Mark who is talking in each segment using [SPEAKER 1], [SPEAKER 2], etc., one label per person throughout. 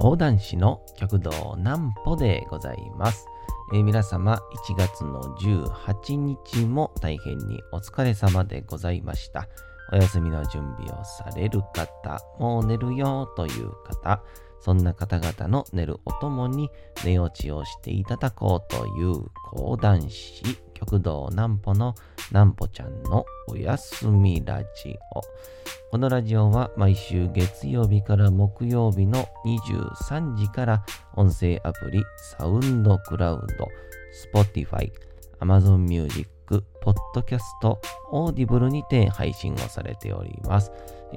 [SPEAKER 1] 講談師の極道南歩でございます。えー皆様、1月の18日も大変にお疲れ様でございました。お休みの準備をされる方、もう寝るよという方、そんな方々の寝るおともに寝落ちをしていただこうという講談師、極道南歩の南歩ちゃんのおやすみラジオ。このラジオは毎週月曜日から木曜日の23時から音声アプリサウンドクラウド、Spotify、Amazon Music、Podcast、Audible にて配信をされております。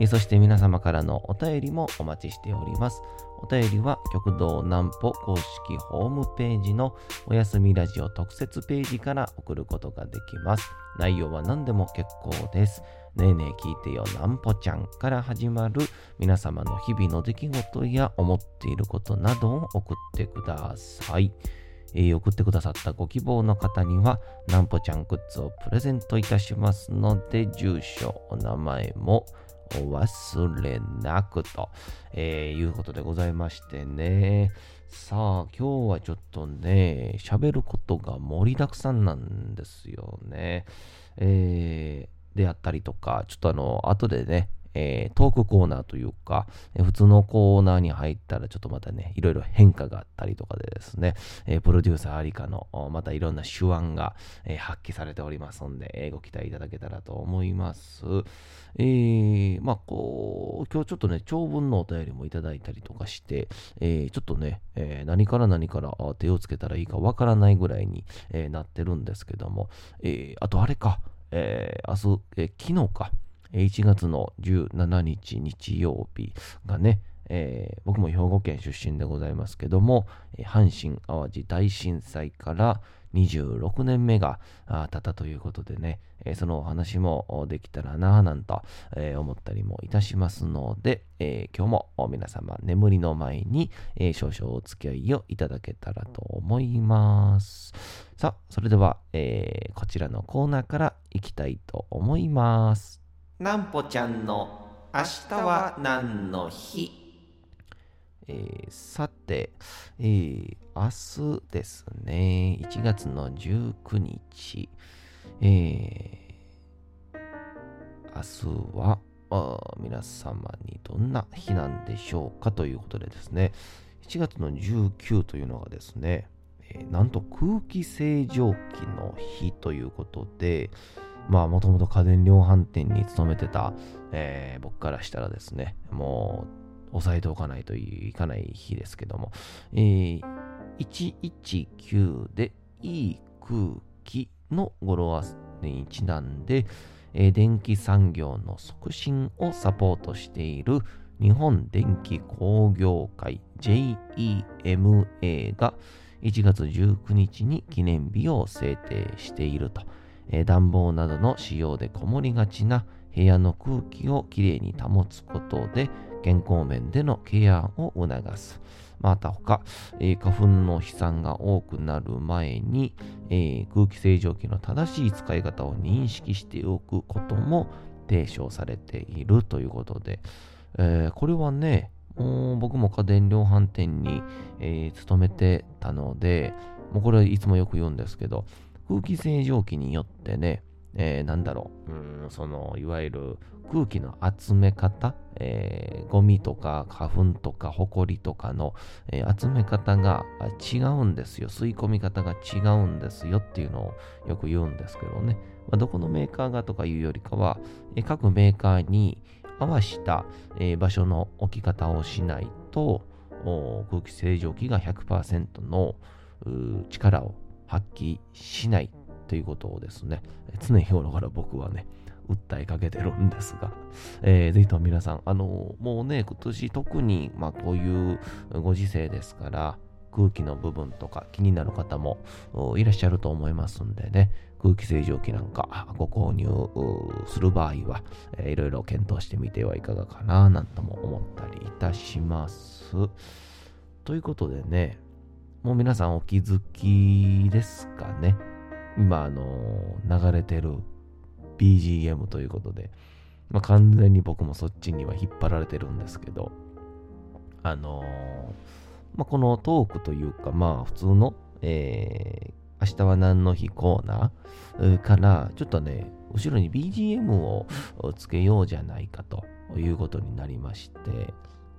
[SPEAKER 1] そして皆様からのお便りもお待ちしております。お便りは極道南歩公式ホームページのおやすみラジオ特設ページから送ることができます。内容は何でも結構です。ねえねえ聞いてよなんぽちゃんから始まる皆様の日々の出来事や思っていることなどを送ってください。えー送ってくださったご希望の方にはなんぽちゃんグッズをプレゼントいたしますので住所、お名前もお忘れなくと、えーいうことでございましてね。さあ、今日はちょっとね、喋ることが盛りだくさんなんですよね。えーであったりとか、ちょっとあの、後でね、えートークコーナーというか、えー普通のコーナーに入ったらちょっとまたね、いろいろ変化があったりとかでですね、えープロデューサーありかの、またいろんな手腕が、えー発揮されておりますので、えーご期待いただけたらと思います。えーまあ、こう、今日ちょっとね、長文のお便りもいただいたりとかして、えーちょっとね、えー何から何から手をつけたらいいかわからないぐらいに、えーなってるんですけども、えーあとあれか、えー明日、えー昨日か、1月の17日日曜日がね、えー僕も兵庫県出身でございますけども、阪神・淡路大震災から26年目が経ったということでね、えーそのお話もできたらなぁなんと、えー思ったりもいたしますので、えー今日も皆様眠りの前に、少々お付き合いをいただけたらと思います。さあ、それでは、こちらのコーナーから行きたいと思います。なんぽちゃんの明日は何の日？えーさて、えー明日ですね、1月の19日、えー明日はあ皆様にどんな日なんでしょうかということでですね、1月の19というのがですね、えーなんと空気清浄機の日ということで、まあ、もともと家電量販店に勤めてた、えー僕からしたらですね、もう、押さえておかないといかない日ですけども、えー119でいい空気の語呂合わせにちなんで、えー電気産業の促進をサポートしている日本電気工業会 JEMA が1月19日に記念日を制定していると、え暖房などの使用でこもりがちな部屋の空気をきれいに保つことで健康面でのケアを促す。また他、えー花粉の飛散が多くなる前に、えー空気清浄機の正しい使い方を認識しておくことも提唱されているということで、えーこれはね、も僕も家電量販店に、勤めてたので、もうこれはいつもよく言うんですけど、空気清浄機によってね、えーなんだろう、うん、その、いわゆる空気の集め方、えーゴミとか花粉とか埃とかの、えー集め方が違うんですよ。吸い込み方が違うんですよっていうのをよく言うんですけどね。まあ、どこのメーカーがとかいうよりかは、えー各メーカーに合わした、え場所の置き方をしないと、空気清浄機が100%の力を発揮しないということをですね、常日頃から僕はね、訴えかけてるんですが、えーぜひとも皆さん、あのもうね、今年特に、まあ、こういうご時世ですから、空気の部分とか気になる方もいらっしゃると思いますんでね、空気清浄機なんかご購入する場合は、えーいろいろ検討してみてはいかがかな、なんとも思ったりいたします。ということでね、もう皆さんお気づきですかね？今、あの流れてる BGM ということで、まあ、完全に僕もそっちには引っ張られてるんですけど、あのまあ、このトークというか、まあ、普通の、えー、明日は何の日コーナーから、ちょっとね、後ろに BGM をつけようじゃないかということになりまして、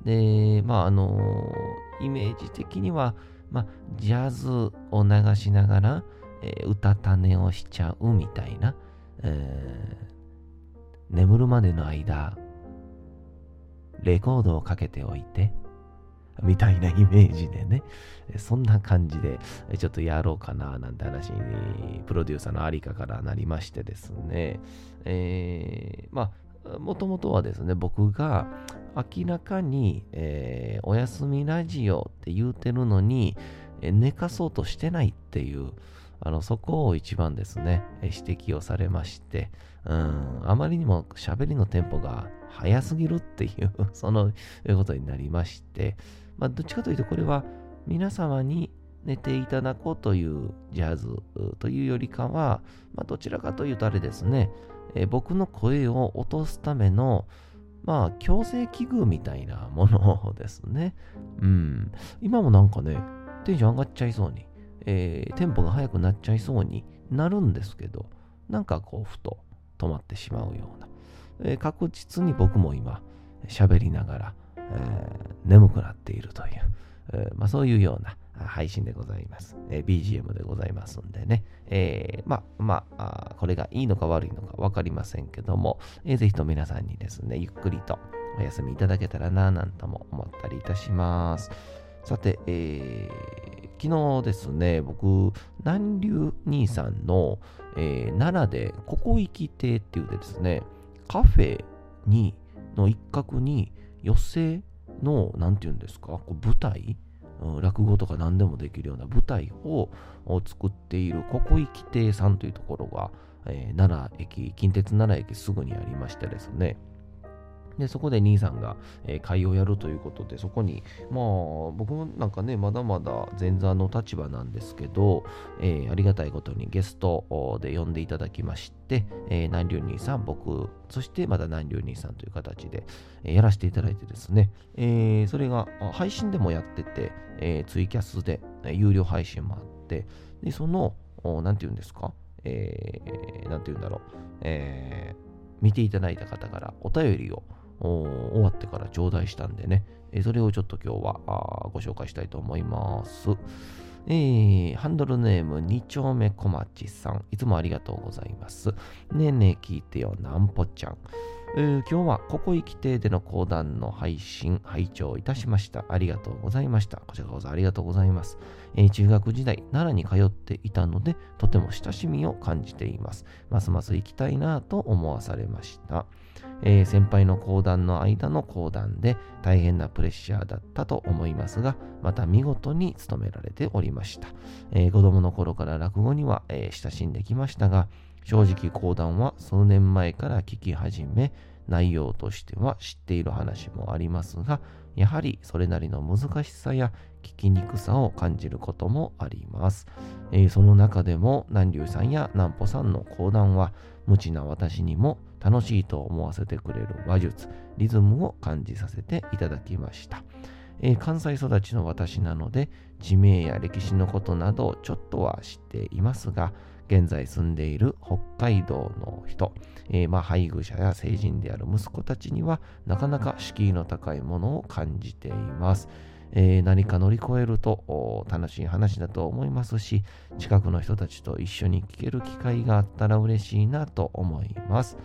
[SPEAKER 1] で、まあ、あのイメージ的には、まあ、ジャズを流しながら、えー、歌種をしちゃうみたいな、えー、眠るまでの間、レコードをかけておいて、みたいなイメージでね、そんな感じでちょっとやろうかななんて話にプロデューサーのありかからなりましてですね、えー、まあ、もともとはですね、僕が明らかに、えー、おやすみラジオって言うてるのに、寝かそうとしてないっていう、あの、そこを一番ですね、指摘をされまして、うん、あまりにも喋りのテンポが速すぎるっていう そのことになりまして、まあ、どっちかというとこれは皆様に寝ていただこうというジャズというよりかは、まあ、どちらかというとあれですね、え僕の声を落とすための、まあ、強制器具みたいなものですね。うん。今もなんかね、テンション上がっちゃいそうに、えー、テンポが速くなっちゃいそうになるんですけど、なんかこう、ふと止まってしまうような。えー、確実に僕も今、喋りながら、えー、眠くなっているという、えー、まあ、そういうような配信でございます。えー、BGM でございますんでね。えー、まあ、まあ、これがいいのか悪いのか分かりませんけども、えー、ぜひと皆さんにですね、ゆっくりとお休みいただけたらな、なんとも思ったりいたします。さて、えー、昨日ですね、僕、南流兄さんの、えー、奈良でここ行き亭っていうでですね、カフェに、の一角に、寄席の、なんて言うんですか、こう舞台、落語とか何でもできるような舞台を作っている、ここ行き亭さんというところが、えー、奈良駅、近鉄奈良駅すぐにありましてですね、で、そこで兄さんが、えー、会をやるということで、そこに、まあ、僕もなんかね、まだまだ前座の立場なんですけど、えー、ありがたいことにゲストで呼んでいただきまして、えー、南流兄さん、僕、そしてまた南流兄さんという形で、えー、やらせていただいてですね、えー、それが配信でもやってて、えー、ツイキャスで、有料配信もあって、で、その、なんて言うんですか、えー、なんて言うんだろう、えー、見ていただいた方からお便りを終わってから頂戴したんでね、えそれをちょっと今日はご紹介したいと思います。えー、ハンドルネーム2丁目小町さん、いつもありがとうございます。ねえねえ聞いてよ、なんぽちゃん。えー、今日はここ行き亭での講談の配信、拝聴いたしました。ありがとうございました。こちらこそありがとうございます。えー、中学時代、奈良に通っていたので、とても親しみを感じています。ますます行きたいなと思わされました。えー、先輩の講談の間の講談で大変なプレッシャーだったと思いますが、また見事に務められておりました。えー、子供の頃から落語には、えー、親しんできましたが、正直講談は数年前から聞き始め、内容としては知っている話もありますが、やはりそれなりの難しさや聞きにくさを感じることもあります。えー、その中でも南流さんや南穂さんの講談は無知な私にも楽しいと思わせてくれる話術、リズムを感じさせていただきました。えー、関西育ちの私なので地名や歴史のことなどちょっとは知っていますが、現在住んでいる北海道の人、えー、まあ配偶者や成人である息子たちにはなかなか敷居の高いものを感じています。えー、何か乗り越えると楽しい話だと思いますし、近くの人たちと一緒に聞ける機会があったら嬉しいなと思います。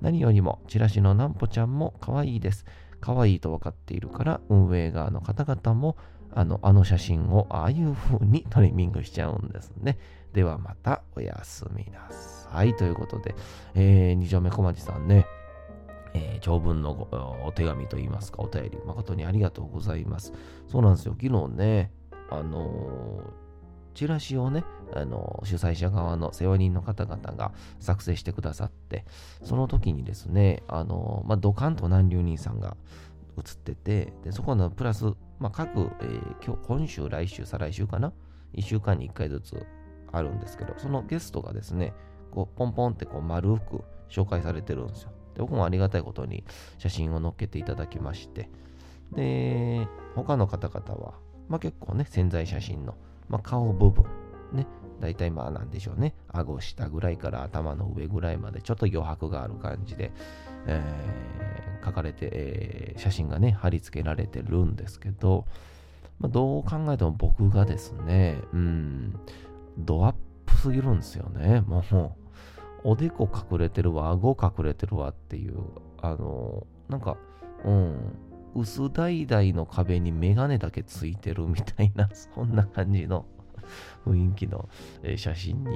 [SPEAKER 1] 何よりも、チラシのなんぽちゃんも可愛いです。可愛いと分かっているから、運営側の方々も、あの、あの写真をああいう風にトリミングしちゃうんですね。ではまたおやすみなさい。ということで、えー、二条目小町さんね、えー、長文のお手紙といいますか、お便り、誠にありがとうございます。そうなんですよ、昨日ね、あのーチラシをね、あの主催者側の世話人の方々が作成してくださって、その時にですね、あのまあ、ドカンと南流人さんが映ってて、でそこのプラス、まあ、各、えー、今日今週、来週、再来週かな、1週間に1回ずつあるんですけど、そのゲストがですね、こうポンポンってこう丸く紹介されてるんですよ。で僕もありがたいことに写真を載っけていただきまして、で、他の方々は、まあ結構ね、潜在写真の、まあ、顔部分、ね、大体まあなんでしょうね、顎下ぐらいから頭の上ぐらいまでちょっと余白がある感じで、えー、書かれて、えー、写真がね、貼り付けられてるんですけど、まあ、どう考えても僕がですね、うん、ドアップすぎるんですよね。もう、おでこ隠れてるわ、顎隠れてるわっていう、あの、なんか、うん、薄橙の壁にメガネだけついてるみたいな、そんな感じの 雰囲気の、写真に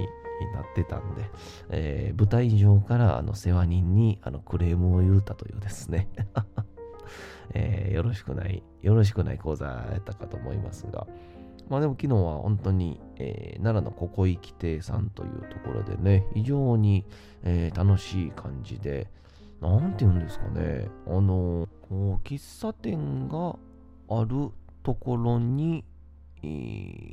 [SPEAKER 1] なってたんで、えー、舞台上からあの世話人にあのクレームを言うたというですね。えー、よろしくない、よろしくない講座やったかと思いますが、まあでも昨日は本当に、えー、奈良のここ行き亭さんというところでね、非常に、えー、楽しい感じで、なんて言うんですかね、あの、喫茶店があるところに、えー、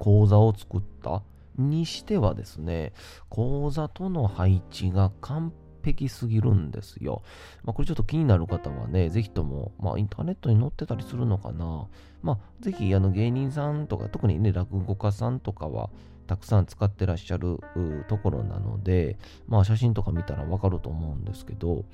[SPEAKER 1] 講座を作ったにしてはですね、講座との配置が完璧すぎるんですよ。まあ、これちょっと気になる方はね、ぜひとも、まあ、インターネットに載ってたりするのかな。まあ、ぜひ、あの、芸人さんとか、特にね、落語家さんとかは、たくさん使ってらっしゃるところなので、まあ、写真とか見たらわかると思うんですけど、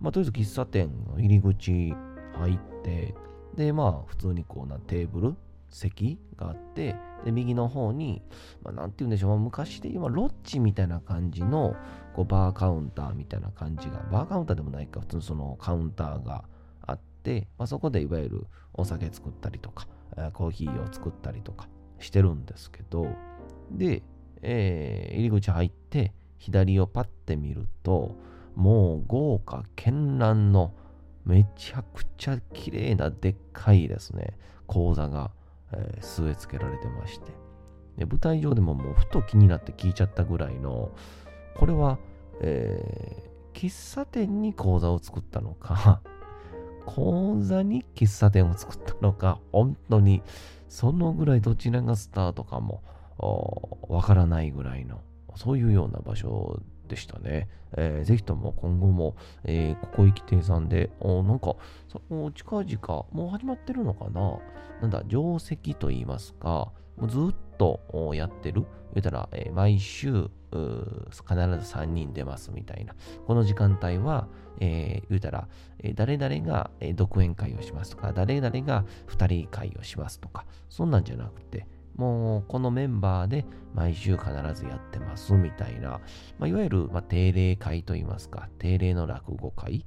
[SPEAKER 1] まあ、とりあえず喫茶店の入り口入って、で、まあ、普通にこうなテーブル、席があって、で、右の方に、まあ、て言うんでしょう、昔で今、ロッジみたいな感じの、こう、バーカウンターみたいな感じが、バーカウンターでもないか、普通のそのカウンターがあって、まあ、そこでいわゆるお酒作ったりとか、コーヒーを作ったりとかしてるんですけど、で、えー、入り口入って、左をパッて見ると、もう豪華絢爛のめちゃくちゃ綺麗なでっかいですね、講座がえー、据え付けられてまして、で舞台上でももうふと気になって聞いちゃったぐらいの、これは、えー、喫茶店に講座を作ったのか、講座に喫茶店を作ったのか、本当にそのぐらいどちらがスタートかもわからないぐらいの、そういうような場所でしたね。えー、ぜひとも今後も、えー、ここ行き亭さんで、おなんか、近々、もう始まってるのかな？なんだ、定石と言いますか、もうずっとやってる？言うたら、えー、毎週、必ず3人出ますみたいな。この時間帯は、えー、言うたら、えー、誰々が、独演会をしますとか、誰々が2人会をしますとか、そんなんじゃなくて、もうこのメンバーで毎週必ずやってますみたいな、まあ、いわゆる、ま、定例会といいますか、定例の落語会、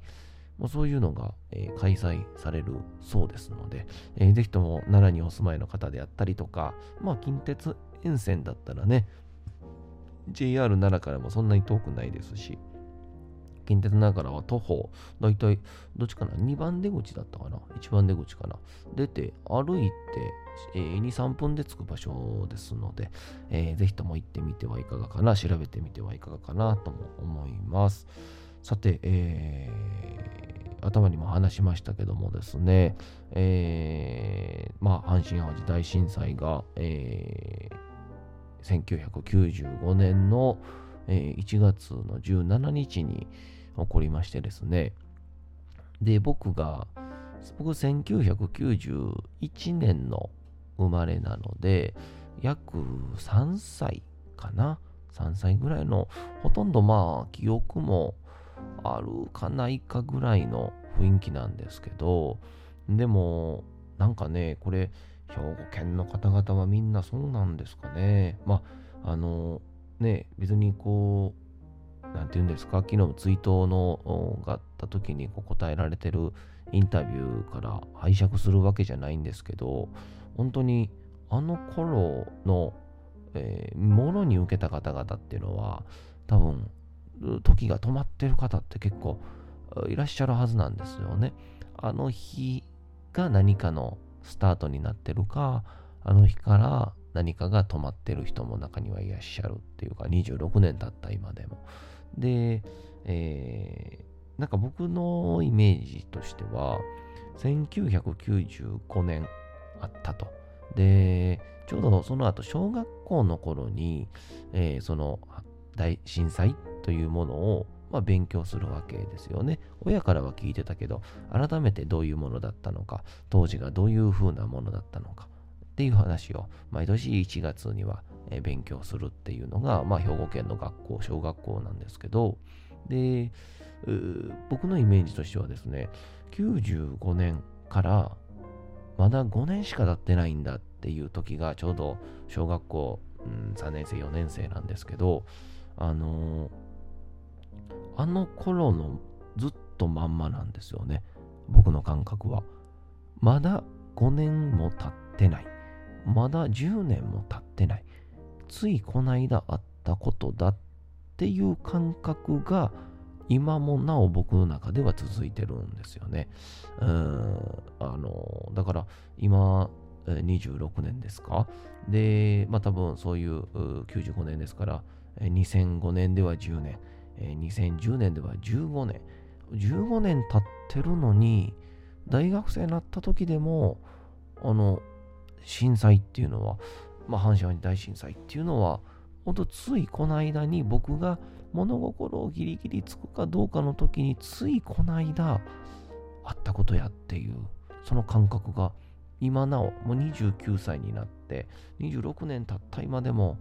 [SPEAKER 1] もうそういうのが、えー、開催されるそうですので、えー、ぜひとも奈良にお住まいの方であったりとか、まあ近鉄沿線だったらね、JR 奈良からもそんなに遠くないですし、近鉄ながらは徒歩、だいたいどっちかな ?2 番出口だったかな ?1 番出口かな？出て、歩いて、えー、2、3分で着く場所ですので、えー、ぜひとも行ってみてはいかがかな、調べてみてはいかがかなとも思います。さて、えー、頭にも話しましたけどもですね、えー、まあ、阪神・淡路大震災が、えー、1995年の、え、1月の17日に起こりましてですね。で、僕が、僕1991年の生まれなので、約3歳かな？3歳ぐらいの、ほとんどまあ、記憶もあるかないかぐらいの雰囲気なんですけど、でも、なんかね、これ、兵庫県の方々はみんなそうなんですかね。まあ、あの、ね、別にこう、なんて言うんですか、昨日も追悼のがあった時にこう答えられてるインタビューから拝借するわけじゃないんですけど、本当にあの頃の、えー、ものに受けた方々っていうのは、多分、時が止まってる方って結構いらっしゃるはずなんですよね。あの日が何かのスタートになってるか、あの日から何かが止まってる人も中にはいらっしゃるっていうか、26年経った今でも。で、えー、なんか僕のイメージとしては、1995年あったと。で、ちょうどその後、小学校の頃に、えー、その大震災というものを、まあ、勉強するわけですよね。親からは聞いてたけど、改めてどういうものだったのか、当時がどういう風なものだったのかっていう話を毎年1月には勉強するっていうのが、まあ、兵庫県の学校、小学校なんですけど、で、僕のイメージとしてはですね、95年からまだ5年しか経ってないんだっていう時がちょうど小学校、うん、3年生、4年生なんですけど、あの、あの頃のずっとまんまなんですよね。僕の感覚は。まだ5年も経ってない。まだ10年も経ってない。ついこの間あったことだっていう感覚が今もなお僕の中では続いてるんですよね。うん、あの、だから今26年ですか？で、まあ多分そういう95年ですから、2005年では10年、2010年では15年、15年経ってるのに、大学生になった時でも、あの、震災っていうのは、まあ、阪神・淡路大震災っていうのは、ほんとついこの間に僕が物心をギリギリつくかどうかの時についこの間あったことやっていうその感覚が今なおもう29歳になって26年経った今でも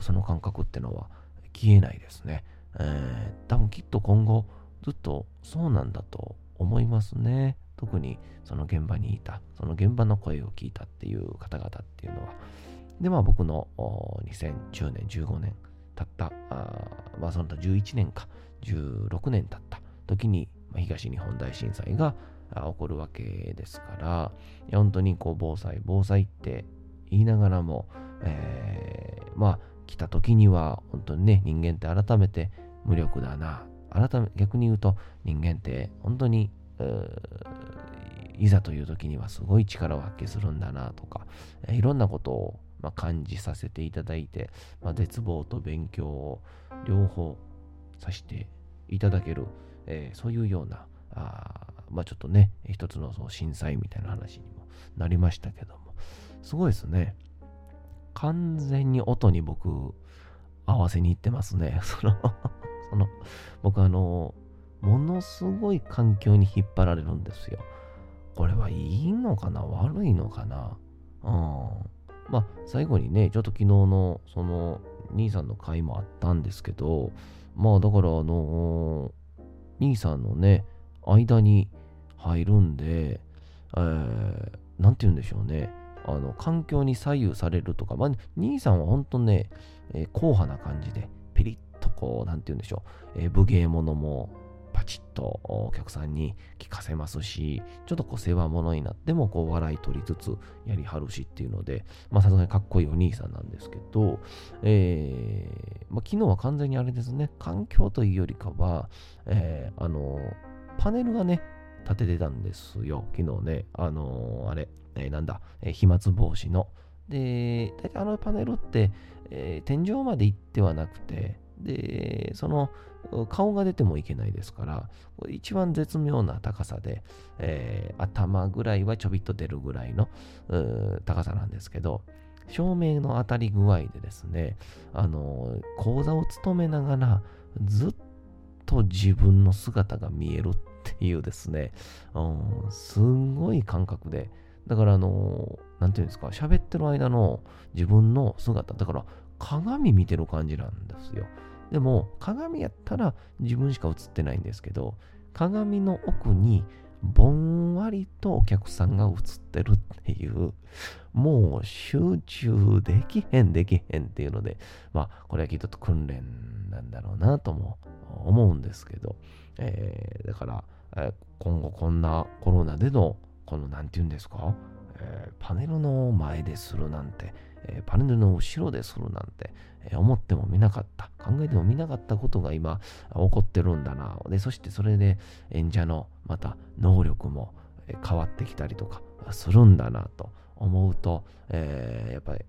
[SPEAKER 1] その感覚ってのは消えないですね、えー、多分きっと今後ずっとそうなんだと思いますね。特にその現場にいたその現場の声を聞いたっていう方々っていうのは。でまあ僕の2010年15年経った、まあその他11年か、16年経った時に、東日本大震災が起こるわけですから、本当にこう防災、防災って言いながらも、えー、まあ来た時には本当にね、人間って改めて無力だな。改め、逆に言うと人間って本当に、いざという時にはすごい力を発揮するんだなとか、いろんなことをまあ、感じさせていただいて、まあ、絶望と勉強を両方させていただける、えー、そういうような、あまあ、ちょっとね、一つのその震災みたいな話にもなりましたけども、すごいですね。完全に音に僕、合わせに行ってますね。そのその、僕あの、ものすごい環境に引っ張られるんですよ。これはいいのかな？悪いのかな？うん。まあ、最後にね、ちょっと昨日の、その、兄さんの回もあったんですけど、まあ、だから、あの兄さんのね、間に入るんで、えー、なんて言うんでしょうね。あの、環境に左右されるとか、まあ、兄さんは本当ね、えー、硬派な感じで、ピリッとこう、なんて言うんでしょう、えー、武芸者も、チッとお客さんに聞かせますし、ちょっとこう世話物になってもこう笑い取りつつやりはるしっていうので、まあさすがにかっこいいお兄さんなんですけど、えー、まあ、昨日は完全にあれですね、環境というよりかは、えー、あの、パネルがね、立ててたんですよ、昨日ね、あのー、あれ、えー、なんだ、えー、飛沫防止の。で、大体あのパネルって、えー、天井まで行ってはなくて、で、その顔が出てもいけないですから、一番絶妙な高さで、えー、頭ぐらいはちょびっと出るぐらいの高さなんですけど、照明の当たり具合でですね、あの、講座を務めながら、ずっと自分の姿が見えるっていうですね、うん、すんごい感覚で、だからあの、なんていうんですか、喋ってる間の自分の姿、だから鏡見てる感じなんですよ。でも、鏡やったら自分しか映ってないんですけど、鏡の奥にぼんわりとお客さんが映ってるっていう、もう集中できへんできへんっていうので、まあ、これはきっと訓練なんだろうなとも思うんですけど、えー、だから、今後こんなコロナでの、この、なんて言うんですか、ー、パネルの前でするなんて、えー、パネルの後ろでするなんて、えー、思ってもみなかった、考えてもみなかったことが今起こってるんだな。で、そしてそれで演者のまた能力も変わってきたりとかするんだなと思うと、え、やっぱり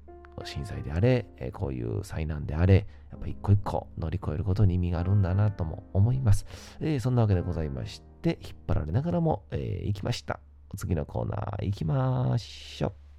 [SPEAKER 1] 震災であれ、えこういう災難であれ、やっぱ一個一個乗り越えることに意味があるんだなとも思います。え、そんなわけでございまして、引っ張られながらも、えー、行きました。次のコーナーいきましょう。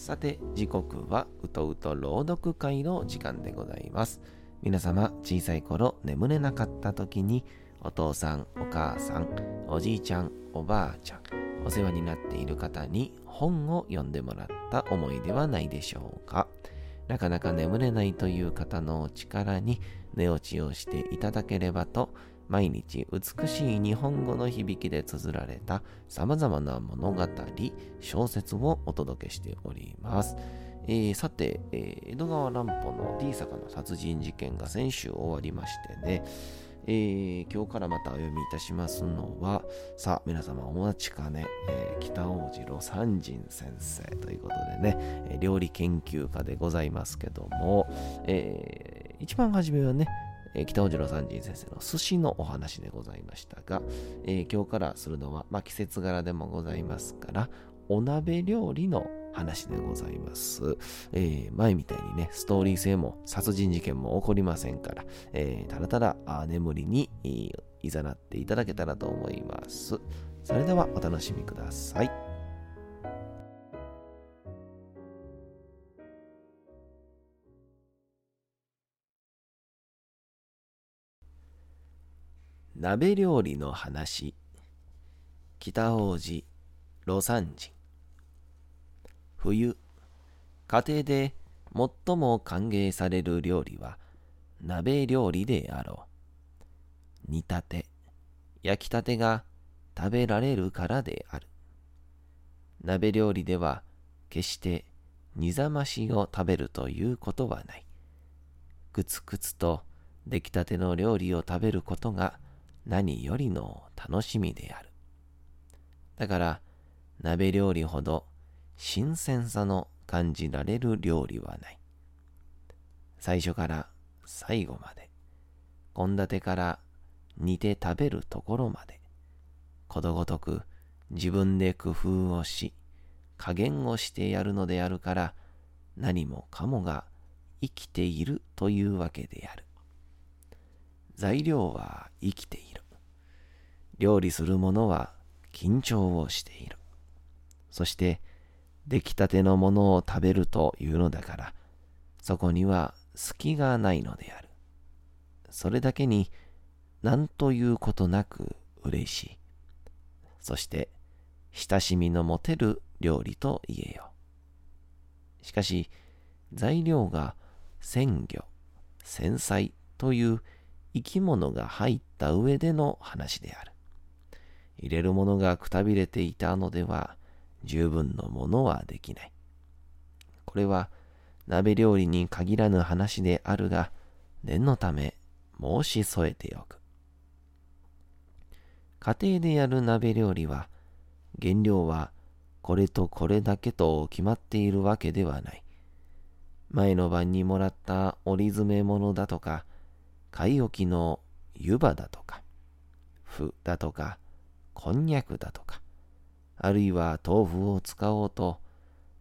[SPEAKER 1] さて時刻はうとうと朗読会の時間でございます皆様、小さい頃眠れなかった時に、お父さん、お母さん、おじいちゃん、おばあちゃん、お世話になっている方に本を読んでもらった思いではないでしょうか。なかなか眠れないという方のお力に寝落ちをしていただければと、毎日美しい日本語の響きで綴られた様々な物語、小説をお届けしております。えー、さて、えー、江戸川乱歩の D 坂の殺人事件が先週終わりましてね、えー、今日からまたお読みいたしますのは、さあ、皆様お待ちかね、えー、北大路魯山人先生ということでね、え料理研究家でございますけども、えー、一番初めはね、えー、北尾次郎三人先生の寿司のお話でございましたが、えー、今日からするのは、まあ、季節柄でもございますから、お鍋料理の話でございます。えー、前みたいにね、ストーリー性も殺人事件も起こりませんから、えー、ただただ眠りにいざなっていただけたらと思います。それではお楽しみください。鍋料理の話北王子魯山人冬。家庭で最も歓迎される料理は鍋料理であろう。煮たて焼きたてが食べられるからである。鍋料理では決して煮ざましを食べるということはない。くつくつと出来たての料理を食べることが何よりの楽しみである。だから、鍋料理ほど新鮮さの感じられる料理はない。最初から最後まで、献立から煮て食べるところまで、ことごとく自分で工夫をし、加減をしてやるのであるから、何もかもが生きているというわけである。材料は生きている。料理する者は緊張をしている。そして、出来たてのものを食べるというのだから、そこには隙がないのである。それだけに、何ということなく嬉しい。そして、親しみの持てる料理と言えよ。しかし、材料が鮮魚、繊細という生き物が入った上での話である。入れるものがくたびれていたのでは十分のものはできない。これは鍋料理に限らぬ話であるが、念のため申し添えておく。家庭でやる鍋料理は、原料はこれとこれだけと決まっているわけではない。前の晩にもらった折り詰め物だとか、買い置きの湯葉だとか、麩だとか、こんにゃくだとか、あるいは豆腐を使おうと、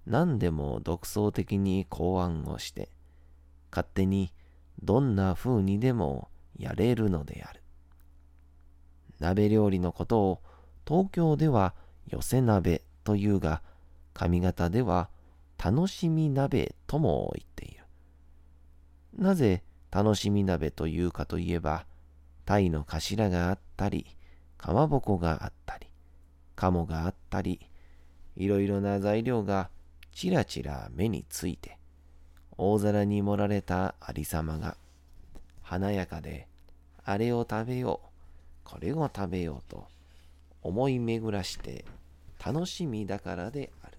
[SPEAKER 1] 何でも独創的に考案をして、勝手にどんな風にでもやれるのである。鍋料理のことを東京では寄せ鍋というが、上方では楽しみ鍋とも言っている。なぜ楽しみ鍋というかといえば、鯛の頭があったり、かまぼこがあったり、鴨があったり、いろいろな材料がちらちら目について、大皿に盛られたありさまが、華やかで、あれを食べよう、これを食べようと、思い巡らして楽しみだからである。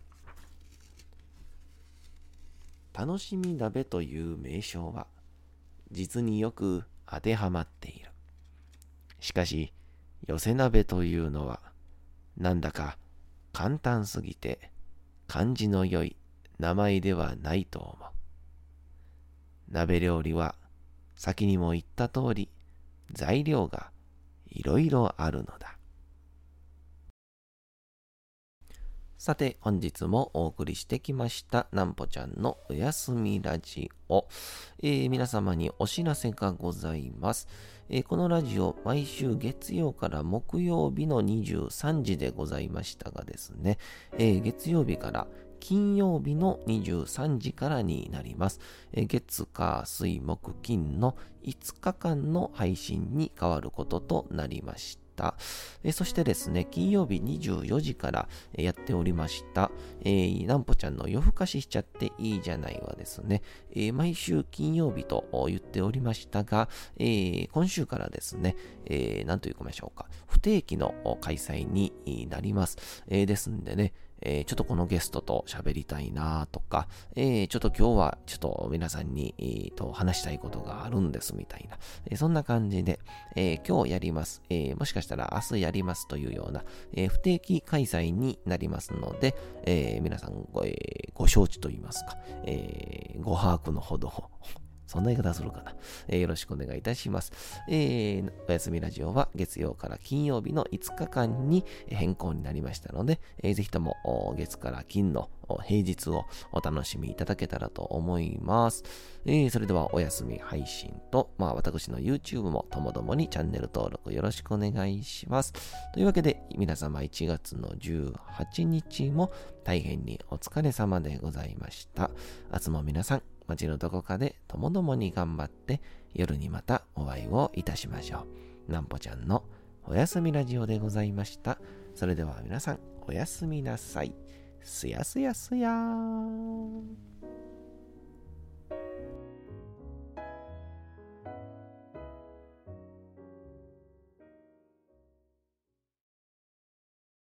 [SPEAKER 1] 楽しみ鍋という名称は、実によく当てはまっている。しかし、寄せ鍋というのは、なんだか簡単すぎて、感じの良い名前ではないと思う。鍋料理は、先にも言った通り、材料がいろいろあるのだ。さて、本日もお送りしてきました、なんぽちゃんのおやすみラジオ。えー、皆様にお知らせがございます。このラジオ、毎週月曜から木曜日の23時でございましたがですね、月曜日から金曜日の23時からになります。月、火、水、木、金の5日間の配信に変わることとなりました。えそしてですね、金曜日24時からやっておりました、えー、なんぽちゃんの夜更かししちゃっていいじゃないはですね、えー、毎週金曜日と言っておりましたが、えー、今週からですね、えー、なんというかましょうか、不定期の開催になります。え、ですんでね、えー、ちょっとこのゲストと喋りたいなとか、えー、ちょっと今日はちょっと皆さんに、えー、と話したいことがあるんですみたいな、えそんな感じで、え今日やります、えもしかしたら明日やりますというような、え不定期開催になりますので、え皆さんご,、えご承知といいますか、えご把握のほどそんな言い方するかな。えー、よろしくお願いいたします。えー、おやすみラジオは月曜から金曜日の5日間に変更になりましたので、えー、ぜひとも月から金の平日をお楽しみいただけたらと思います。えー、それではお休み配信と、まあ私の YouTube もともどもにチャンネル登録よろしくお願いします。というわけで皆様1月の18日も大変にお疲れ様でございました。明日も皆さん街のどこかでともどもに頑張って夜にまたお会いをいたしましょう。なんぽちゃんのおやすみラジオでございました。それでは皆さんおやすみなさい。すやすやすやーん。